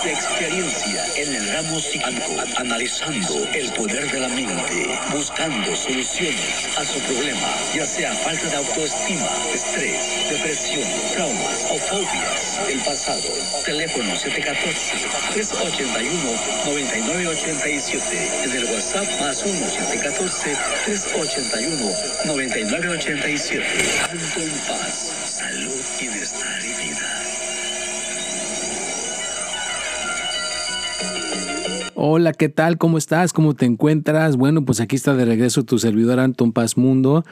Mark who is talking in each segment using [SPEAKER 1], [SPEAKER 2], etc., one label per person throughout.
[SPEAKER 1] de experiencia en el ramo psíquico, analizando el poder de la mente, buscando soluciones a su problema, ya sea falta de autoestima, estrés, depresión, traumas o fobias del pasado. Teléfono 714-381-9987. En el WhatsApp más 1-714-381-9987. Anton Paz, salud, bienestar y vida.
[SPEAKER 2] Hola, ¿qué tal? ¿Cómo estás? ¿Cómo te encuentras? Bueno, pues aquí está de regreso tu servidor Anton Paz Mundo.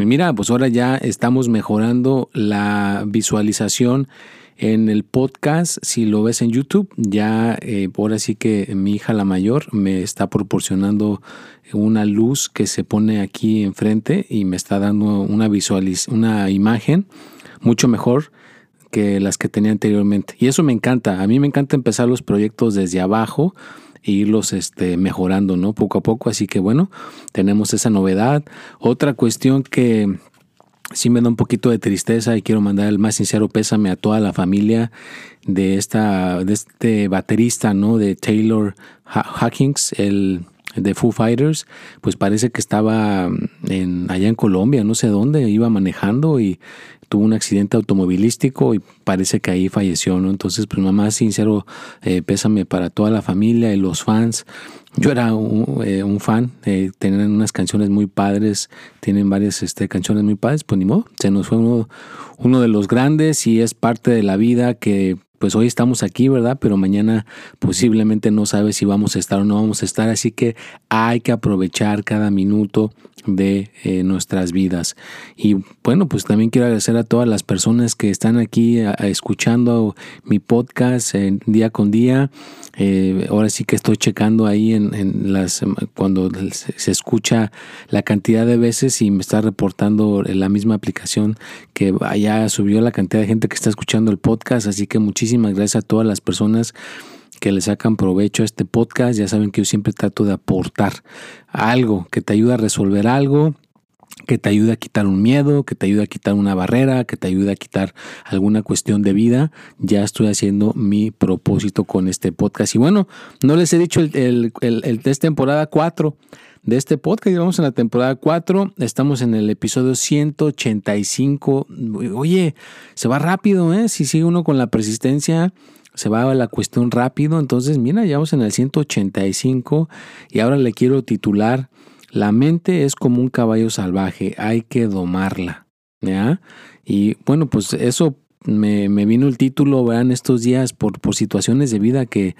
[SPEAKER 2] Y mira, pues ahora ya estamos mejorando la visualización en el podcast. Si lo ves en YouTube, ya eh, ahora sí que mi hija la mayor me está proporcionando una luz que se pone aquí enfrente y me está dando una visualiz una imagen mucho mejor que las que tenía anteriormente. Y eso me encanta. A mí me encanta empezar los proyectos desde abajo irlos este, mejorando, ¿no? Poco a poco. Así que bueno, tenemos esa novedad. Otra cuestión que sí me da un poquito de tristeza y quiero mandar el más sincero pésame a toda la familia de esta de este baterista, ¿no? De Taylor Hawkins, el de Foo Fighters, pues parece que estaba en, allá en Colombia, no sé dónde, iba manejando y tuvo un accidente automovilístico y parece que ahí falleció, ¿no? Entonces, pues mamá, sincero, eh, pésame para toda la familia y los fans. Yo era un, eh, un fan, eh, tenían unas canciones muy padres, tienen varias este, canciones muy padres, pues ni modo, se nos fue uno, uno de los grandes y es parte de la vida que pues hoy estamos aquí, ¿verdad? Pero mañana posiblemente no sabes si vamos a estar o no vamos a estar, así que hay que aprovechar cada minuto de eh, nuestras vidas. Y bueno, pues también quiero agradecer a todas las personas que están aquí a, escuchando mi podcast eh, día con día. Eh, ahora sí que estoy checando ahí en, las cuando se escucha la cantidad de veces y me está reportando en la misma aplicación que allá subió la cantidad de gente que está escuchando el podcast. Así que muchísimas gracias a todas las personas que le sacan provecho a este podcast. Ya saben que yo siempre trato de aportar algo que te ayude a resolver algo, que te ayude a quitar un miedo, que te ayude a quitar una barrera, que te ayude a quitar alguna cuestión de vida. Ya estoy haciendo mi propósito con este podcast. Y bueno, no les he dicho el, el, temporada 4 de este podcast. Vamos en la temporada 4. Estamos en el episodio 185. Oye, se va rápido, ¿eh? Si sigue uno con la persistencia se va a la cuestión rápido. Entonces, mira, ya vamos en el 185 y ahora le quiero titular La mente es como un caballo salvaje, hay que domarla. ¿Ya? Y bueno, pues eso me, me vino el título, vean, estos días por, por situaciones de vida que,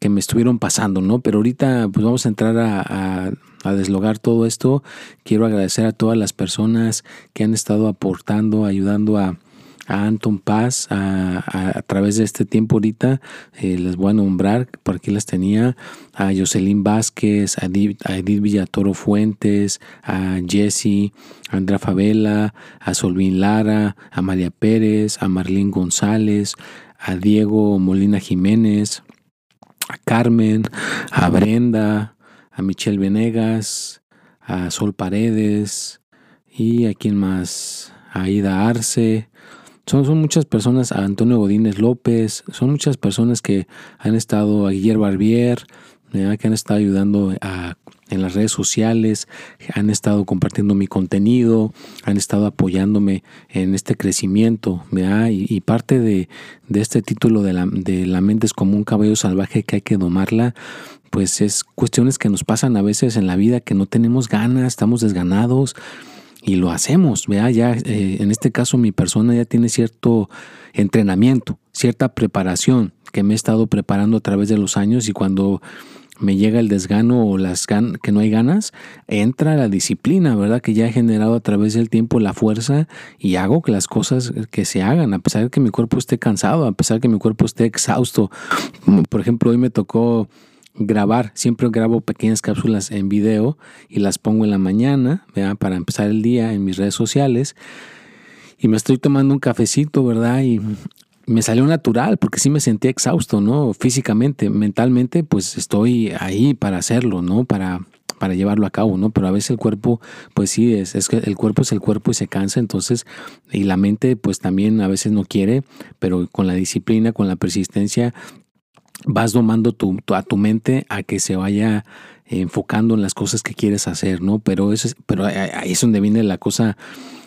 [SPEAKER 2] que, me estuvieron pasando, ¿no? Pero ahorita pues vamos a entrar a, a, a deslogar todo esto. Quiero agradecer a todas las personas que han estado aportando, ayudando a, a Anton Paz a, a, través de este tiempo ahorita eh, les voy a nombrar por aquí las tenía a Jocelyn Vázquez a Edith, Villatoro Fuentes a Jesse a Andrea Favela a Solvin Lara a María Pérez a Marlene González a Diego Molina Jiménez a Carmen a Brenda a Michelle Venegas a Sol Paredes y a quién más a Aida Arce son, son, muchas personas, a Antonio Godínez López, son muchas personas que han estado, a Guillermo Barbier, que han estado ayudando a, en las redes sociales, han estado compartiendo mi contenido, han estado apoyándome en este crecimiento. Y, y, parte de, de, este título de la, de la mente es como un caballo salvaje que hay que domarla pues es cuestiones que nos pasan a veces en la vida que no tenemos ganas, estamos desganados, y lo hacemos, vea, ya eh, en este caso mi persona ya tiene cierto entrenamiento, cierta preparación, que me he estado preparando a través de los años y cuando me llega el desgano o las gan que no hay ganas, entra la disciplina, ¿verdad? Que ya he generado a través del tiempo la fuerza y hago que las cosas que se hagan, a pesar de que mi cuerpo esté cansado, a pesar de que mi cuerpo esté exhausto. Por ejemplo, hoy me tocó grabar, siempre grabo pequeñas cápsulas en video y las pongo en la mañana, ¿verdad? Para empezar el día en mis redes sociales. Y me estoy tomando un cafecito, ¿verdad? Y me salió natural porque sí me sentía exhausto, ¿no? Físicamente, mentalmente, pues estoy ahí para hacerlo, ¿no? Para, para llevarlo a cabo, ¿no? Pero a veces el cuerpo, pues sí, es, es que el cuerpo es el cuerpo y se cansa, entonces, y la mente, pues también a veces no quiere, pero con la disciplina, con la persistencia, vas domando tu, a tu mente a que se vaya enfocando en las cosas que quieres hacer, ¿no? Pero, eso es, pero ahí es donde viene la cosa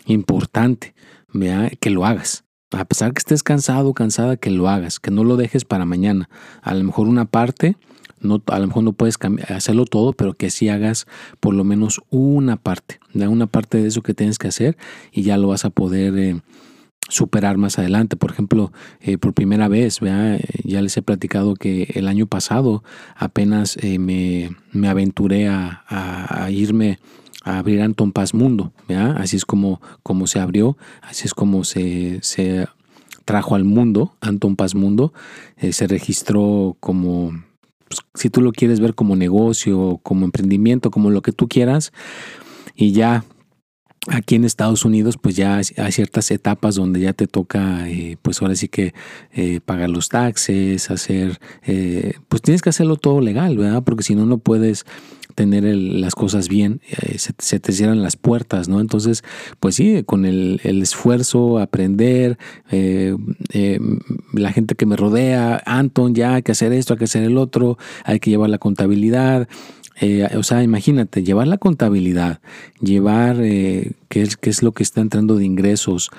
[SPEAKER 2] importante, ¿vea? que lo hagas a pesar que estés cansado o cansada, que lo hagas, que no lo dejes para mañana. A lo mejor una parte, no, a lo mejor no puedes hacerlo todo, pero que sí hagas por lo menos una parte, una parte de eso que tienes que hacer y ya lo vas a poder eh, superar más adelante. Por ejemplo, eh, por primera vez, ya les he platicado que el año pasado apenas eh, me, me, aventuré a, a irme abrir Anton Paz Mundo. Así es como, como se abrió, así es como se, se trajo al mundo, Anton Paz Mundo. Eh, se registró como, pues, si tú lo quieres ver como negocio, como emprendimiento, como lo que tú quieras. Y ya aquí en Estados Unidos, pues ya hay ciertas etapas donde ya te toca, eh, pues ahora sí que eh, pagar los taxes, hacer, pues tienes que hacerlo todo legal, ¿verdad? Porque si no, no puedes tener las cosas bien, eh, se, te cierran las puertas, ¿no? Entonces, pues sí, con el, esfuerzo, aprender, eh, eh, la gente que me rodea, Anton, ya hay que hacer esto, hay que hacer el otro, hay que llevar la contabilidad. O sea, imagínate, llevar la contabilidad, llevar qué, es, qué es lo que está entrando de ingresos,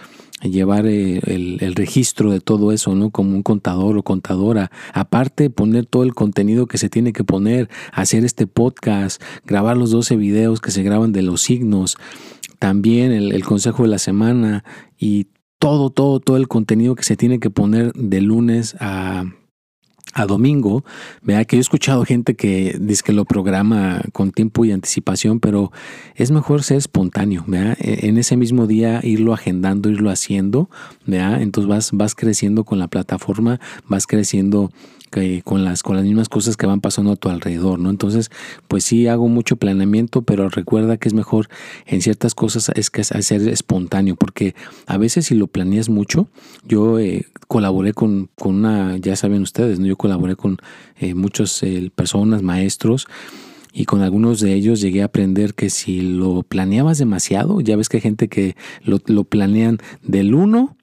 [SPEAKER 2] llevar eh, el, registro de todo eso, ¿no? Como un contador o contadora. Aparte, poner todo el contenido que se tiene que poner, hacer este podcast, grabar los 12 videos que se graban de los signos, también el consejo de la semana y todo, todo, todo el contenido que se tiene que poner de lunes a a domingo, vea que he escuchado gente que dice que lo programa con tiempo y anticipación, pero es mejor ser espontáneo, vea, e, en ese mismo día irlo agendando, irlo haciendo, vea, entonces vas, vas creciendo con la plataforma, vas creciendo con las, con las mismas cosas que van pasando a tu alrededor, ¿no? Entonces, pues sí hago mucho planeamiento, pero recuerda que es mejor en ciertas cosas es que hacer espontáneo, porque a veces si lo planeas mucho, yo eh, colaboré con, con, una, ya saben ustedes, ¿no? Yo colaboré con eh, muchas eh, personas, maestros, y con algunos de ellos llegué a aprender que si lo planeabas demasiado, ya ves que hay gente que lo, lo planean del 1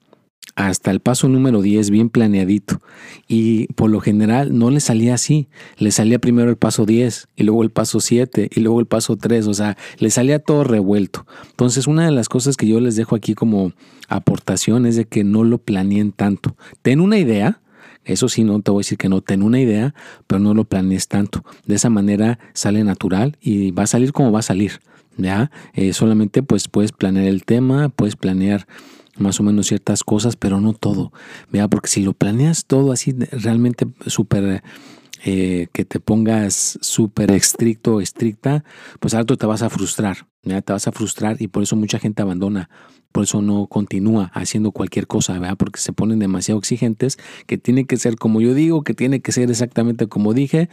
[SPEAKER 2] hasta el paso número 10 bien planeadito. Y por lo general no le salía así. Le salía primero el paso 10 y luego el paso 7 y luego el paso 3. O sea, le salía todo revuelto. Entonces una de las cosas que yo les dejo aquí como aportación es de que no lo planeen tanto. Ten una idea. Eso sí, no te voy a decir que no, ten una idea, pero no lo planees tanto. De esa manera sale natural y va a salir como va a salir. ¿ya? Eh, solamente pues puedes planear el tema, puedes planear más o menos ciertas cosas, pero no todo. Porque si lo planeas todo así realmente súper eh, que te pongas súper estricto o estricta, pues alto te vas a frustrar, te vas a frustrar y por eso mucha gente abandona, por eso no continúa haciendo cualquier cosa, ¿verdad? porque se ponen demasiado exigentes, que tiene que ser como yo digo, que tiene que ser exactamente como dije,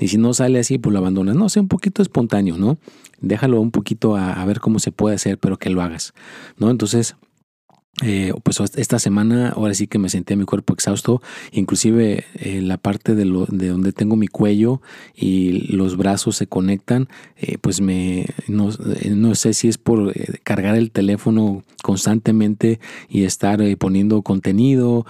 [SPEAKER 2] y si no sale así, pues lo abandonas. No, sea un poquito espontáneo, ¿no? Déjalo un poquito a, a ver cómo se puede hacer, pero que lo hagas, ¿no? Entonces, eh, pues esta semana ahora sí que me sentí mi cuerpo exhausto, inclusive eh, la parte de, lo, de donde tengo mi cuello y los brazos se conectan, eh, pues me no, no, sé si es por cargar el teléfono constantemente y estar poniendo contenido,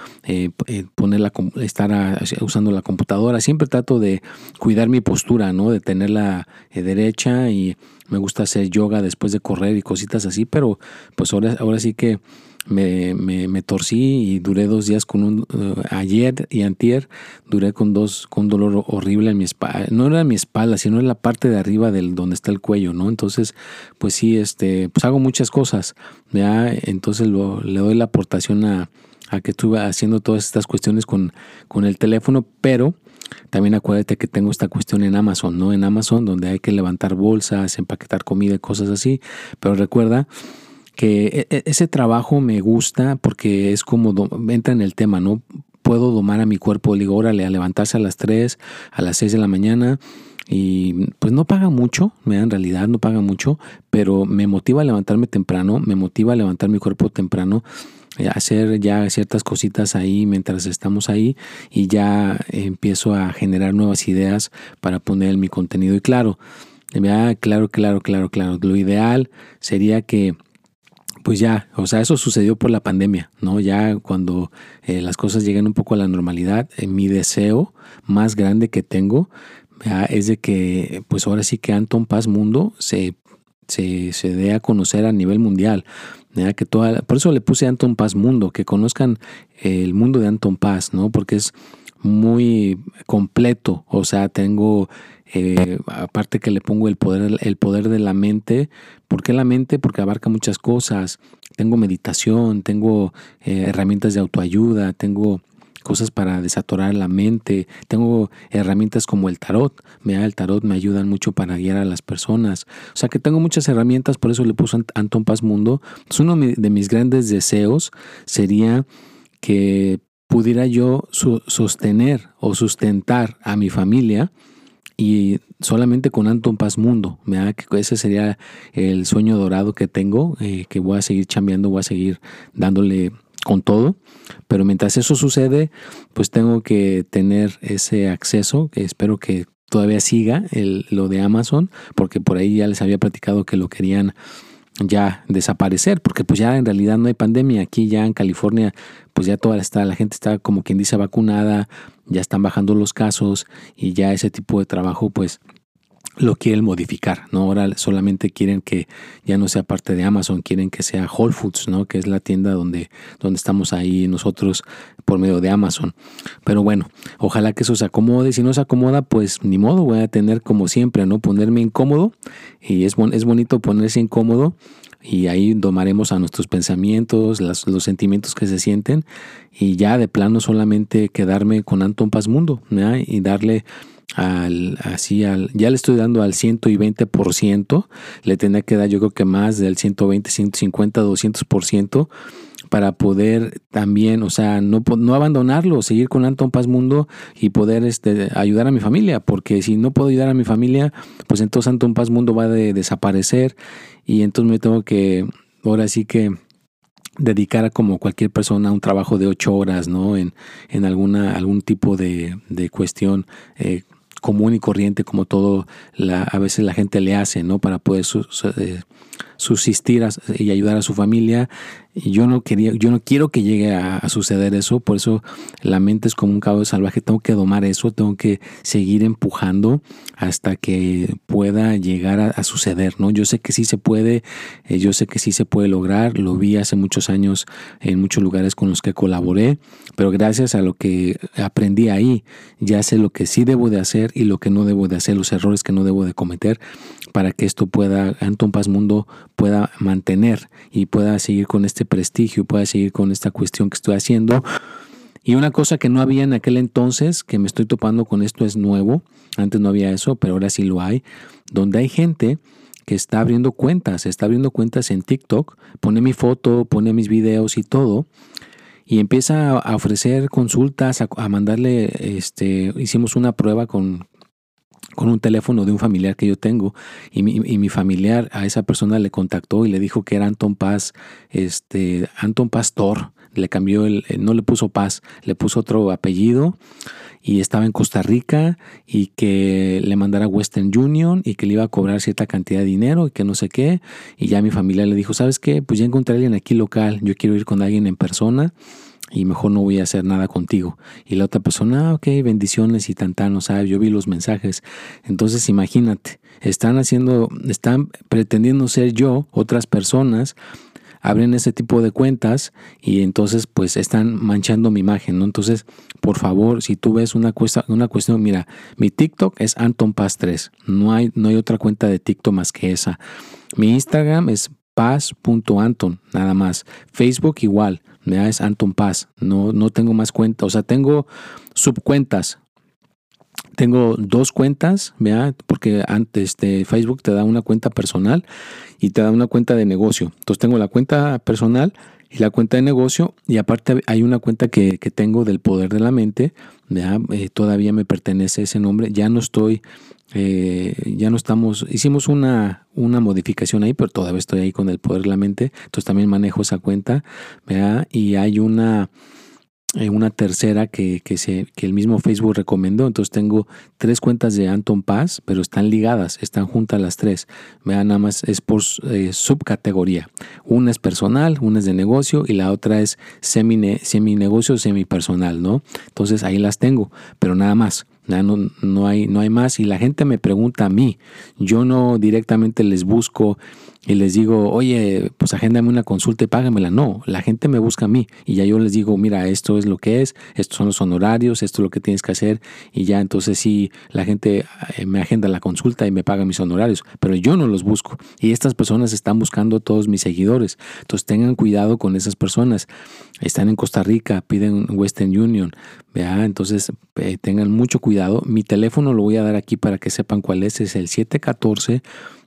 [SPEAKER 2] poner la, estar usando la computadora, siempre trato de cuidar mi postura, ¿no? de tenerla derecha y me gusta hacer yoga después de correr y cositas así, pero pues ahora, ahora sí que me, me, me, torcí y duré dos días con un, eh, ayer y antier, duré con dos, con un dolor horrible en mi espalda, no era mi espalda, sino en la parte de arriba del donde está el cuello, ¿no? Entonces, pues sí, este, pues hago muchas cosas, ¿ya? Entonces lo, le doy la aportación a, a que estuve haciendo todas estas cuestiones con, con el teléfono, pero también acuérdate que tengo esta cuestión en Amazon, ¿no? En Amazon donde hay que levantar bolsas, empaquetar comida y cosas así, pero recuerda que e, e, ese trabajo me gusta porque es como entra en el tema, ¿no? Puedo domar a mi cuerpo, digo, órale, a levantarse a las 3, a las 6 de la mañana, y pues no paga mucho, en realidad no paga mucho, pero me motiva a levantarme temprano, me motiva a levantar mi cuerpo temprano, eh, hacer ya ciertas cositas ahí mientras estamos ahí y ya empiezo a generar nuevas ideas para poner mi contenido. Y claro, claro, claro, claro, claro, lo ideal sería que pues ya, o sea, eso sucedió por la pandemia, ¿no? Ya cuando eh, las cosas lleguen un poco a la normalidad, eh, mi deseo más grande que tengo es de que, pues ahora sí que Anton Paz Mundo se, se, se dé a conocer a nivel mundial. Que toda, por eso le puse Anton Paz Mundo, que conozcan el mundo de Anton Paz, ¿no? Porque es muy completo. O sea, tengo, eh, aparte que le pongo el poder, el poder de la mente. ¿Por qué la mente? Porque abarca muchas cosas. Tengo meditación, tengo eh, herramientas de autoayuda, tengo cosas para desatorar la mente. Tengo herramientas como el tarot. da el tarot me ayudan mucho para guiar a las personas. O sea que tengo muchas herramientas, por eso le puse Anton Paz Mundo. Uno de mis grandes deseos sería que pudiera yo sostener o sustentar a mi familia y solamente con Anton Paz Mundo. Que ese sería el sueño dorado que tengo, eh, que voy a seguir chambeando, voy a seguir dándole con todo. Pero mientras eso sucede, pues tengo que tener ese acceso, que espero que todavía siga el, lo de Amazon, porque por ahí ya les había platicado que lo querían ya desaparecer, porque pues ya en realidad no hay pandemia. Aquí ya en California, pues ya toda está, la gente está como quien dice vacunada, ya están bajando los casos y ya ese tipo de trabajo pues lo quieren modificar, ¿no? Ahora solamente quieren que ya no sea parte de Amazon, quieren que sea Whole Foods, ¿no? Que es la tienda donde, donde estamos ahí nosotros por medio de Amazon. Pero bueno, ojalá que eso se acomode. Si no se acomoda, pues ni modo, voy a tener como siempre, ¿no? Ponerme incómodo. Y es, es bonito ponerse incómodo y ahí domaremos a nuestros pensamientos, los sentimientos que se sienten y ya de plano solamente quedarme con Anton Paz Mundo ¿no? y darle al, así al, ya le estoy dando al 120%, le tendría que dar yo creo que más del 120, 150, 200% para poder también, o sea, no, no abandonarlo, seguir con Anton Paz Mundo y poder este, ayudar a mi familia, porque si no puedo ayudar a mi familia, pues entonces Anton Paz Mundo va a desaparecer y entonces me tengo que, ahora sí que dedicar a como cualquier persona un trabajo de ocho horas, ¿no? En, en alguna, algún tipo de, de cuestión eh, común y corriente como todo la, a veces la gente le hace, ¿no? Para poder eh, subsistir y ayudar a su familia. Yo no quería, yo no quiero que llegue a, suceder eso, por eso la mente es como un caballo salvaje, tengo que domar eso, tengo que seguir empujando hasta que pueda llegar a, suceder, ¿no? Yo sé que sí se puede, eh, yo sé que sí se puede lograr, lo vi hace muchos años en muchos lugares con los que colaboré, pero gracias a lo que aprendí ahí, ya sé lo que sí debo de hacer y lo que no debo de hacer, los errores que no debo de cometer para que esto pueda, Anton Paz Mundo pueda mantener y pueda seguir con este prestigio, pueda seguir con esta cuestión que estoy haciendo. Y una cosa que no había en aquel entonces, que me estoy topando con esto, es nuevo. Antes no había eso, pero ahora sí lo hay. Donde hay gente que está abriendo cuentas, está abriendo cuentas en TikTok, pone mi foto, pone mis videos y todo, y empieza a ofrecer consultas, a, a mandarle, este, hicimos una prueba con, con un teléfono de un familiar que yo tengo y mi, y mi, familiar a esa persona le contactó y le dijo que era Anton Paz, este, Anton Pastor, le cambió el, no le puso Paz, le puso otro apellido y estaba en Costa Rica y que le mandara Western Union y que le iba a cobrar cierta cantidad de dinero y que no sé qué y ya mi familia le dijo, ¿sabes qué? Pues ya encontré a alguien aquí local, yo quiero ir con alguien en persona y mejor no voy a hacer nada contigo. Y la otra persona, ah, ok, bendiciones y tan, o sea, yo vi los mensajes. Entonces imagínate, están haciendo, están pretendiendo ser yo, otras personas, abren ese tipo de cuentas y entonces pues están manchando mi imagen, ¿no? Entonces, por favor, si tú ves una, cuesta, una cuestión, mira, mi TikTok es Anton Paz 3, no hay, no hay otra cuenta de TikTok más que esa. Mi Instagram es paz.anton, nada más. Facebook igual, es Anton Paz. No, no tengo más cuentas, o sea, tengo subcuentas. Tengo dos cuentas, ¿vea? porque antes este, Facebook te da una cuenta personal y te da una cuenta de negocio. Entonces tengo la cuenta personal y la cuenta de negocio y aparte hay una cuenta que, tengo del poder de la mente, eh, todavía me pertenece ese nombre, ya no estoy, eh, ya no estamos, hicimos una, una modificación ahí, pero todavía estoy ahí con el poder de la mente, entonces también manejo esa cuenta, y hay una eh, una tercera que, que, se, que el mismo Facebook recomendó. Entonces tengo tres cuentas de Anton Paz, pero están ligadas, están juntas las tres. Vean, nada más es por eh, subcategoría. Una es personal, una es de negocio y la otra es semi, semi negocio, semi personal, ¿no? Entonces ahí las tengo, pero nada más. No, no, hay, no hay más. Y la gente me pregunta a mí. Yo no directamente les busco y les digo, oye, pues agéndame una consulta y págamela. No, la gente me busca a mí y ya yo les digo, mira, esto es lo que es, estos son los honorarios, esto es lo que tienes que hacer y ya entonces sí, la gente eh, me agenda la consulta y me paga mis honorarios, pero yo no los busco y estas personas están buscando a todos mis seguidores. Entonces tengan cuidado con esas personas. Están en Costa Rica, piden Western Union, vea, entonces eh, tengan mucho cuidado. Mi teléfono lo voy a dar aquí para que sepan cuál es, es el 714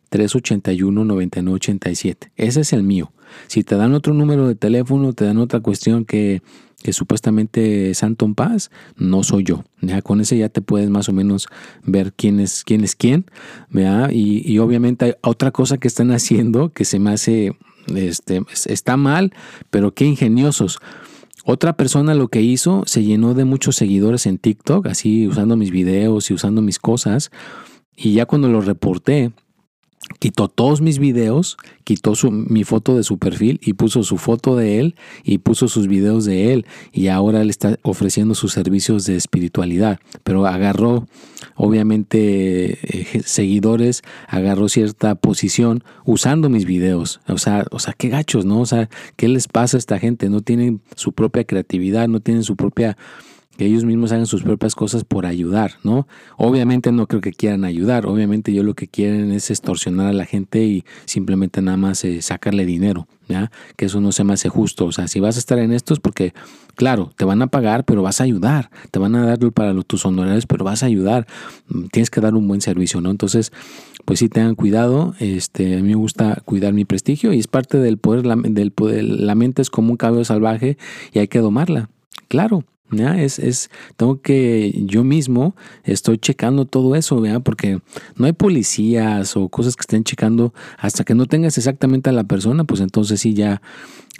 [SPEAKER 2] 381-9987. Ese es el mío. Si te dan otro número de teléfono, te dan otra cuestión que, que supuestamente es Anton Paz, no soy yo. ¿ya? Con ese ya te puedes más o menos ver quién es quién. Es quién y, y, obviamente hay otra cosa que están haciendo que se me hace, este, está mal, pero qué ingeniosos. Otra persona lo que hizo, se llenó de muchos seguidores en TikTok, así usando mis videos y usando mis cosas. Y ya cuando lo reporté, quitó todos mis videos, quitó mi foto de su perfil y puso su foto de él y puso sus videos de él y ahora él está ofreciendo sus servicios de espiritualidad, pero agarró obviamente eh, seguidores, agarró cierta posición usando mis videos, o sea, o sea, qué gachos, ¿no? O sea, ¿qué les pasa a esta gente? No tienen su propia creatividad, no tienen su propia que ellos mismos hagan sus propias cosas por ayudar, ¿no? Obviamente no creo que quieran ayudar, obviamente yo lo que quieren es extorsionar a la gente y simplemente nada más eh, sacarle dinero, ¿ya? Que eso no se me hace justo, o sea, si vas a estar en esto es porque, claro, te van a pagar, pero vas a ayudar, te van a dar para tus honorarios, pero vas a ayudar, mm, tienes que dar un buen servicio, ¿no? Entonces, pues sí tengan cuidado, este, a mí me gusta cuidar mi prestigio y es parte del poder, del poder, la mente es como un cabello salvaje y hay que domarla, claro, ¿Ya? Es, es, tengo que yo mismo estoy checando todo eso, ¿ya? porque no hay policías o cosas que estén checando hasta que no tengas exactamente a la persona, pues entonces sí ya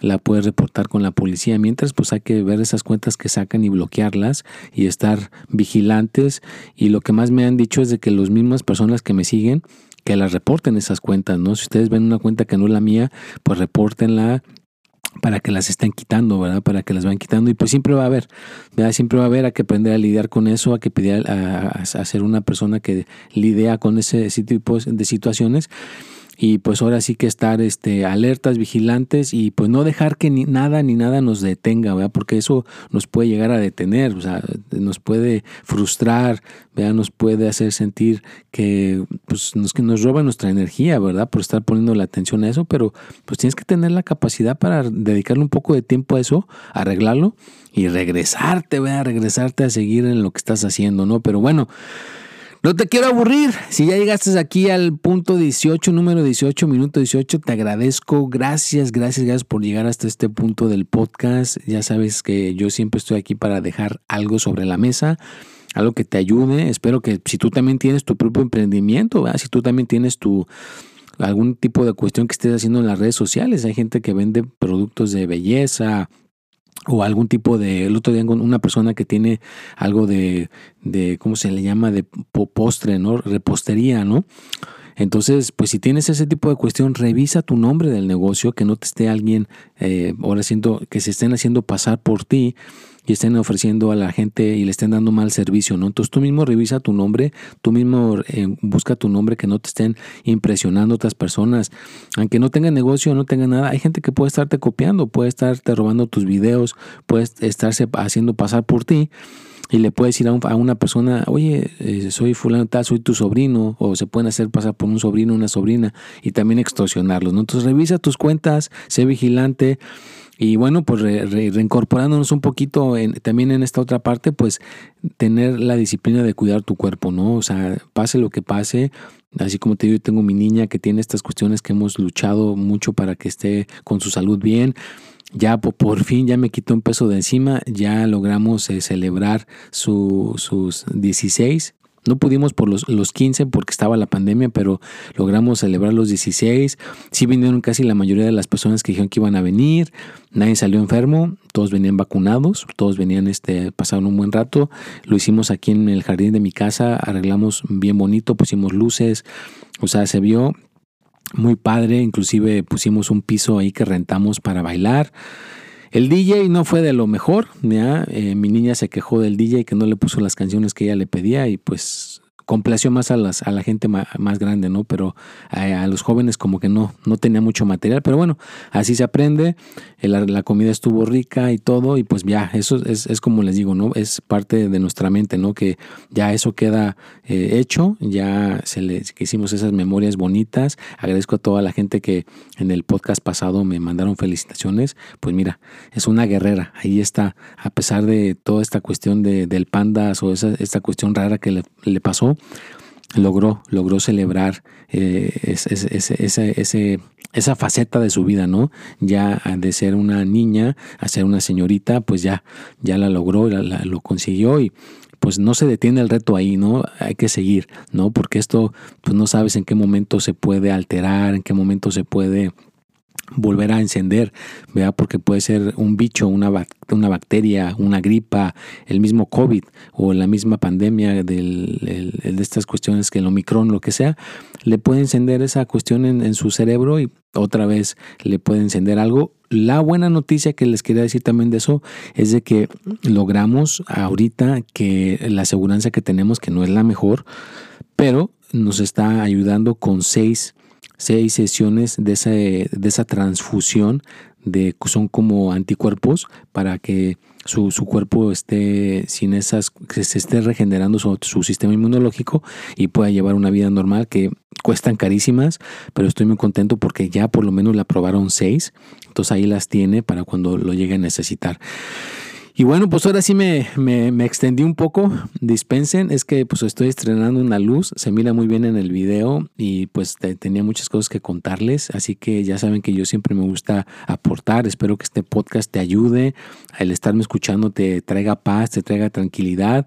[SPEAKER 2] la puedes reportar con la policía. Mientras, pues hay que ver esas cuentas que sacan y bloquearlas y estar vigilantes. Y lo que más me han dicho es de que las mismas personas que me siguen, que las reporten esas cuentas, ¿no? Si ustedes ven una cuenta que no es la mía, pues repórtenla para que las estén quitando, ¿verdad? Para que las vayan quitando y pues siempre va a haber, ¿verdad? Siempre va a haber a que aprender a lidiar con eso, a que pedir a, ser una persona que lidia con ese tipo de situaciones y pues ahora sí que estar este, alertas, vigilantes y pues no dejar que ni nada ni nada nos detenga, ¿verdad? porque eso nos puede llegar a detener, o sea, nos puede frustrar, ¿verdad? nos puede hacer sentir que, pues, nos, que nos roba nuestra energía, ¿verdad? Por estar poniendo la atención a eso, pero pues tienes que tener la capacidad para dedicarle un poco de tiempo a eso, arreglarlo y regresarte, ¿verdad? Regresarte a seguir en lo que estás haciendo, ¿no? Pero bueno. No te quiero aburrir. Si ya llegaste aquí al punto 18, número 18, minuto 18, te agradezco. Gracias, gracias, gracias por llegar hasta este punto del podcast. Ya sabes que yo siempre estoy aquí para dejar algo sobre la mesa, algo que te ayude. Espero que si tú también tienes tu propio emprendimiento, si tú también tienes tu algún tipo de cuestión que estés haciendo en las redes sociales, hay gente que vende productos de belleza, o algún tipo de, el otro día una persona que tiene algo de, de, ¿cómo se le llama? De postre, ¿no? Repostería, ¿no? Entonces, pues si tienes ese tipo de cuestión, revisa tu nombre del negocio, que no te esté alguien eh, ahora siento que se estén haciendo pasar por ti y estén ofreciendo a la gente y le estén dando mal servicio, ¿no? Entonces tú mismo revisa tu nombre, tú mismo eh, busca tu nombre, que no te estén impresionando otras personas. Aunque no tenga negocio, no tenga nada, hay gente que puede estarte copiando, puede estarte robando tus videos, puede estarse haciendo pasar por ti y le puedes decir a, una persona, oye, eh, soy fulano tal, soy tu sobrino, o se pueden hacer pasar por un sobrino una sobrina y también extorsionarlos, ¿no? Entonces revisa tus cuentas, sé vigilante Y bueno, pues reincorporándonos un poquito también en esta otra parte, pues tener la disciplina de cuidar tu cuerpo, ¿no? O sea, pase lo que pase, así como te digo, yo tengo mi niña que tiene estas cuestiones que hemos luchado mucho para que esté con su salud bien. Ya por, fin ya me quitó un peso de encima, ya logramos eh, celebrar sus 16 no pudimos por los, los 15 porque estaba la pandemia, pero logramos celebrar los 16. Sí vinieron casi la mayoría de las personas que dijeron que iban a venir. Nadie salió enfermo, todos venían vacunados, todos venían, este, pasaron un buen rato. Lo hicimos aquí en el jardín de mi casa, arreglamos bien bonito, pusimos luces, o sea, se vio muy padre, inclusive pusimos un piso ahí que rentamos para bailar. El DJ no fue de lo mejor, ¿ya? Eh, mi niña se quejó del DJ que no le puso las canciones que ella le pedía y pues complació más a, las, a la gente más, grande, ¿no? Pero a, los jóvenes como que no, no tenía mucho material. Pero bueno, así se aprende. La, comida estuvo rica y todo. Y pues ya, eso es, como les digo, ¿no? Es parte de nuestra mente, ¿no? Que ya eso queda eh, hecho. Ya se le que hicimos esas memorias bonitas. Agradezco a toda la gente que en el podcast pasado me mandaron felicitaciones. Pues mira, es una guerrera. Ahí está. A pesar de toda esta cuestión de, del pandas o esa, esta cuestión rara que le pasó, logró, logró celebrar eh, esa faceta de su vida, ¿no? Ya de ser una niña a ser una señorita, pues ya, ya la logró, lo consiguió y pues no se detiene el reto ahí, ¿no? Hay que seguir, ¿no? Porque esto, pues no sabes en qué momento se puede alterar, en qué momento se puede volver a encender, ¿verdad? porque puede ser un bicho, una, una bacteria, una gripa, el mismo COVID o la misma pandemia del, de estas cuestiones que el Omicron, lo que sea, le puede encender esa cuestión en, en, su cerebro y otra vez le puede encender algo. La buena noticia que les quería decir también de eso es de que logramos ahorita que la aseguranza que tenemos, que no es la mejor, pero nos está ayudando con seis seis sesiones de, ese, de esa transfusión de son como anticuerpos para que su, cuerpo esté sin esas, que se esté regenerando su, su, sistema inmunológico y pueda llevar una vida normal que cuestan carísimas, pero estoy muy contento porque ya por lo menos la aprobaron seis, entonces ahí las tiene para cuando lo llegue a necesitar. Y bueno, pues ahora sí me, me, extendí un poco. Dispensen, es que pues estoy estrenando una luz, se mira muy bien en el video y pues tenía muchas cosas que contarles, así que ya saben que yo siempre me gusta aportar. Espero que este podcast te ayude, el estarme escuchando te traiga paz, te traiga tranquilidad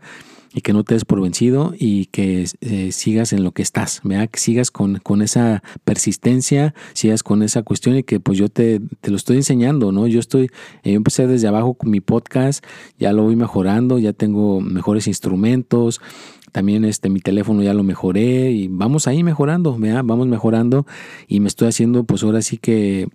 [SPEAKER 2] y que no te des por vencido y que eh, sigas en lo que estás, ¿verdad? que sigas con, con, esa persistencia, sigas con esa cuestión y que pues yo te, te lo estoy enseñando, ¿no? Yo estoy, eh, yo empecé desde abajo con mi podcast, ya lo voy mejorando, ya tengo mejores instrumentos, también este mi teléfono ya lo mejoré y vamos ahí mejorando, ¿verdad? vamos mejorando y me estoy haciendo pues ahora sí que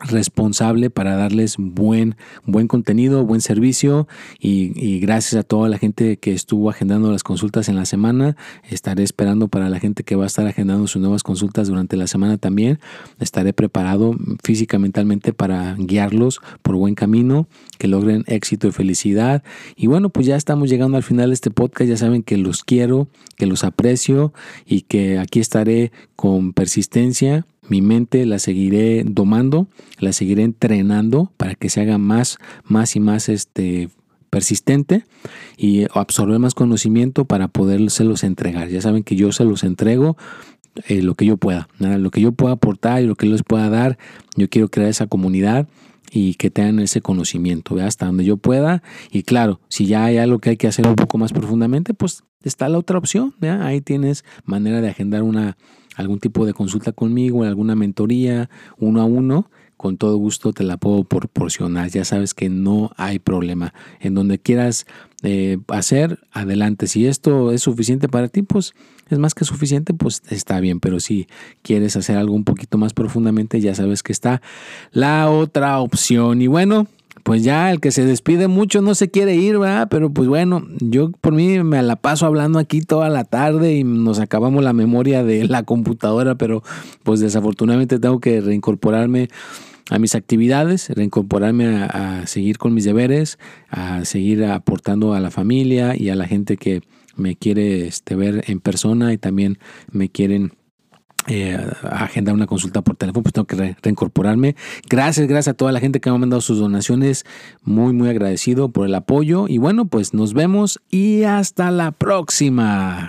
[SPEAKER 2] responsable para darles buen, buen contenido, buen servicio y, gracias a toda la gente que estuvo agendando las consultas en la semana. Estaré esperando para la gente que va a estar agendando sus nuevas consultas durante la semana también. Estaré preparado física, mentalmente para guiarlos por buen camino, que logren éxito y felicidad. Y bueno, pues ya estamos llegando al final de este podcast. Ya saben que los quiero, que los aprecio y que aquí estaré con persistencia mi mente la seguiré domando, la seguiré entrenando para que se haga más, más y más este, persistente y absorber más conocimiento para podérselos entregar. Ya saben que yo se los entrego eh, lo que yo pueda, lo que yo pueda aportar y lo que les pueda dar. Yo quiero crear esa comunidad y que tengan ese conocimiento, hasta donde yo pueda. Y claro, si ya hay algo que hay que hacer un poco más profundamente, pues está la otra opción. Ahí tienes manera de agendar una, algún tipo de consulta conmigo, alguna mentoría uno a uno, con todo gusto te la puedo proporcionar. Ya sabes que no hay problema. En donde quieras eh, hacer, adelante. Si esto es suficiente para ti, pues es más que suficiente, pues está bien. Pero si quieres hacer algo un poquito más profundamente, ya sabes que está la otra opción. Y bueno, pues ya el que se despide mucho no se quiere ir, ¿verdad? Pero pues bueno, yo por mí me la paso hablando aquí toda la tarde y nos acabamos la memoria de la computadora, pero pues desafortunadamente tengo que reincorporarme a mis actividades, reincorporarme a, seguir con mis deberes, a seguir aportando a la familia y a la gente que me quiere este, ver en persona y también me quieren eh, agendar una consulta por teléfono, pues tengo que reincorporarme. Gracias, gracias a toda la gente que me ha mandado sus donaciones. Muy, muy agradecido por el apoyo. Y bueno, pues nos vemos y hasta la próxima.